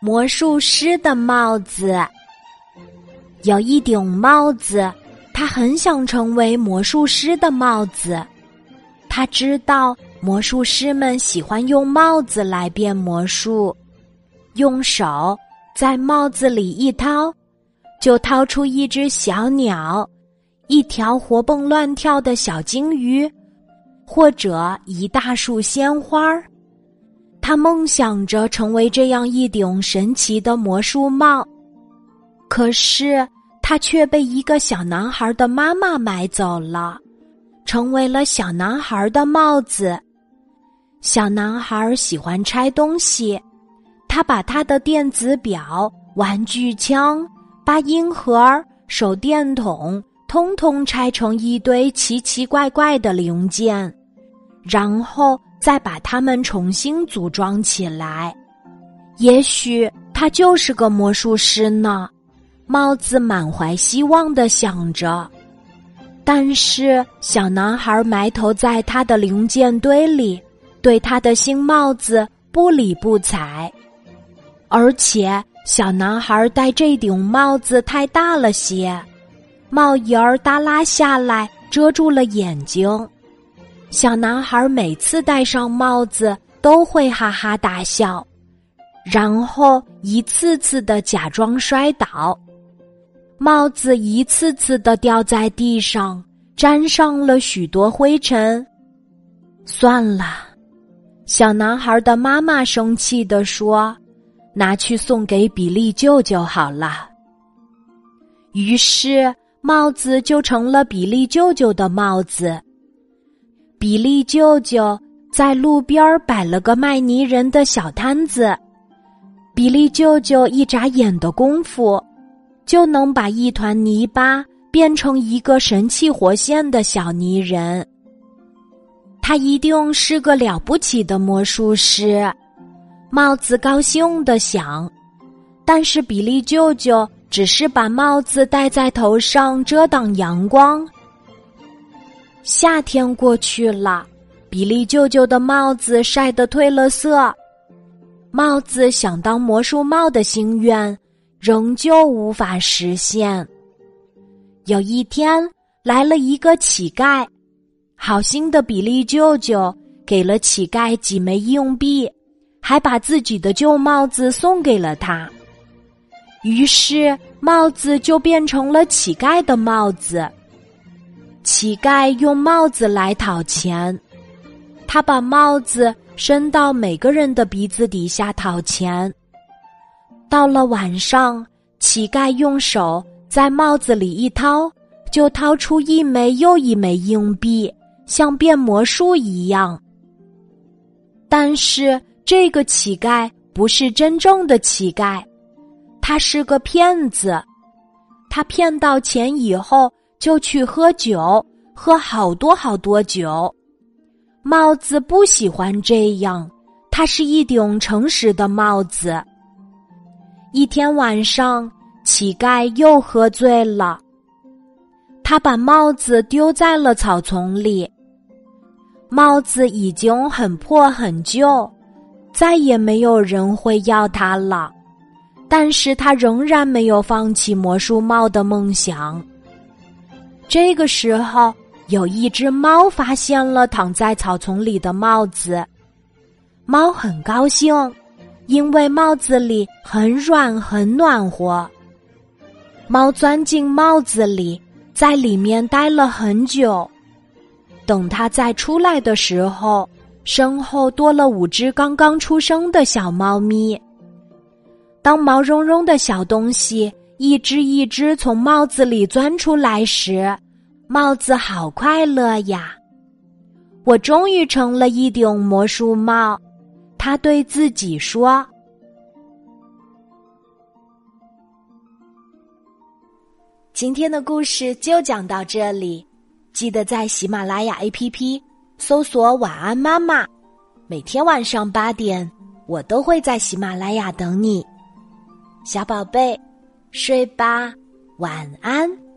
魔术师的帽子。有一顶帽子，他很想成为魔术师的帽子。他知道魔术师们喜欢用帽子来变魔术，用手在帽子里一掏，就掏出一只小鸟，一条活蹦乱跳的小金鱼，或者一大束鲜花儿。他梦想着成为这样一顶神奇的魔术帽，可是他却被一个小男孩的妈妈买走了，成为了小男孩的帽子。小男孩喜欢拆东西，他把他的电子表、玩具枪、八音盒、手电筒，通通拆成一堆奇奇怪怪的零件，然后。再把它们重新组装起来，也许他就是个魔术师呢。帽子满怀希望的想着，但是小男孩埋头在他的零件堆里，对他的新帽子不理不睬。而且小男孩戴这顶帽子太大了些，帽檐耷拉下来，遮住了眼睛。小男孩每次戴上帽子都会哈哈大笑，然后一次次的假装摔倒，帽子一次次的掉在地上，沾上了许多灰尘。算了，小男孩的妈妈生气的说：“拿去送给比利舅舅好了。”于是帽子就成了比利舅舅的帽子。比利舅舅在路边摆了个卖泥人的小摊子，比利舅舅一眨眼的功夫，就能把一团泥巴变成一个神气活现的小泥人。他一定是个了不起的魔术师，帽子高兴的想。但是比利舅舅只是把帽子戴在头上遮挡阳光。夏天过去了，比利舅舅的帽子晒得褪了色，帽子想当魔术帽的心愿仍旧无法实现。有一天，来了一个乞丐，好心的比利舅舅给了乞丐几枚硬币，还把自己的旧帽子送给了他，于是帽子就变成了乞丐的帽子。乞丐用帽子来讨钱，他把帽子伸到每个人的鼻子底下讨钱。到了晚上，乞丐用手在帽子里一掏，就掏出一枚又一枚硬币，像变魔术一样。但是这个乞丐不是真正的乞丐，他是个骗子。他骗到钱以后。就去喝酒，喝好多好多酒。帽子不喜欢这样，它是一顶诚实的帽子。一天晚上，乞丐又喝醉了，他把帽子丢在了草丛里。帽子已经很破很旧，再也没有人会要它了。但是他仍然没有放弃魔术帽的梦想。这个时候，有一只猫发现了躺在草丛里的帽子。猫很高兴，因为帽子里很软很暖和。猫钻进帽子里，在里面待了很久。等它再出来的时候，身后多了五只刚刚出生的小猫咪。当毛茸茸的小东西。一只一只从帽子里钻出来时，帽子好快乐呀！我终于成了一顶魔术帽，他对自己说。今天的故事就讲到这里，记得在喜马拉雅 APP 搜索“晚安妈妈”，每天晚上八点，我都会在喜马拉雅等你，小宝贝。睡吧，晚安。